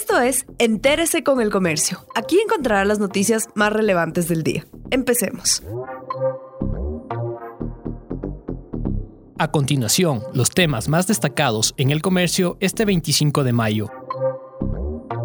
Esto es Entérese con el Comercio. Aquí encontrará las noticias más relevantes del día. Empecemos. A continuación, los temas más destacados en el comercio este 25 de mayo.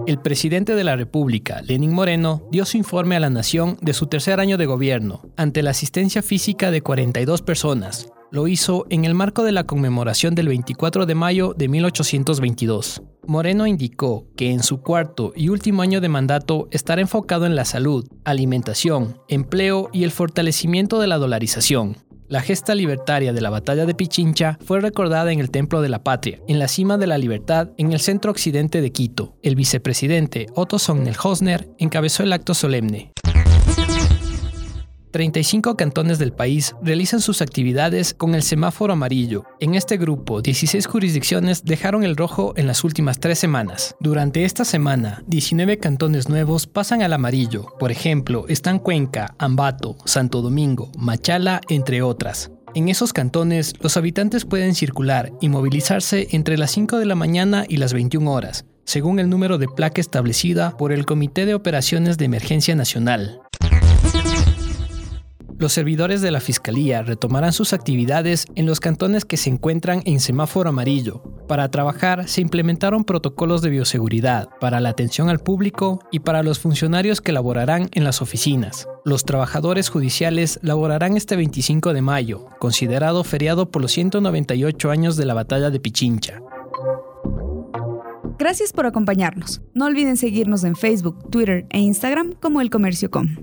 El presidente de la República, Lenín Moreno, dio su informe a la nación de su tercer año de gobierno, ante la asistencia física de 42 personas. Lo hizo en el marco de la conmemoración del 24 de mayo de 1822. Moreno indicó que en su cuarto y último año de mandato estará enfocado en la salud, alimentación, empleo y el fortalecimiento de la dolarización. La gesta libertaria de la batalla de Pichincha fue recordada en el Templo de la Patria, en la cima de la libertad, en el centro occidente de Quito. El vicepresidente Otto Sonnel-Hosner encabezó el acto solemne. 35 cantones del país realizan sus actividades con el semáforo amarillo. En este grupo, 16 jurisdicciones dejaron el rojo en las últimas tres semanas. Durante esta semana, 19 cantones nuevos pasan al amarillo. Por ejemplo, están Cuenca, Ambato, Santo Domingo, Machala, entre otras. En esos cantones, los habitantes pueden circular y movilizarse entre las 5 de la mañana y las 21 horas, según el número de placa establecida por el Comité de Operaciones de Emergencia Nacional. Los servidores de la Fiscalía retomarán sus actividades en los cantones que se encuentran en semáforo amarillo. Para trabajar se implementaron protocolos de bioseguridad para la atención al público y para los funcionarios que laborarán en las oficinas. Los trabajadores judiciales laborarán este 25 de mayo, considerado feriado por los 198 años de la batalla de Pichincha. Gracias por acompañarnos. No olviden seguirnos en Facebook, Twitter e Instagram como El Comercio Com.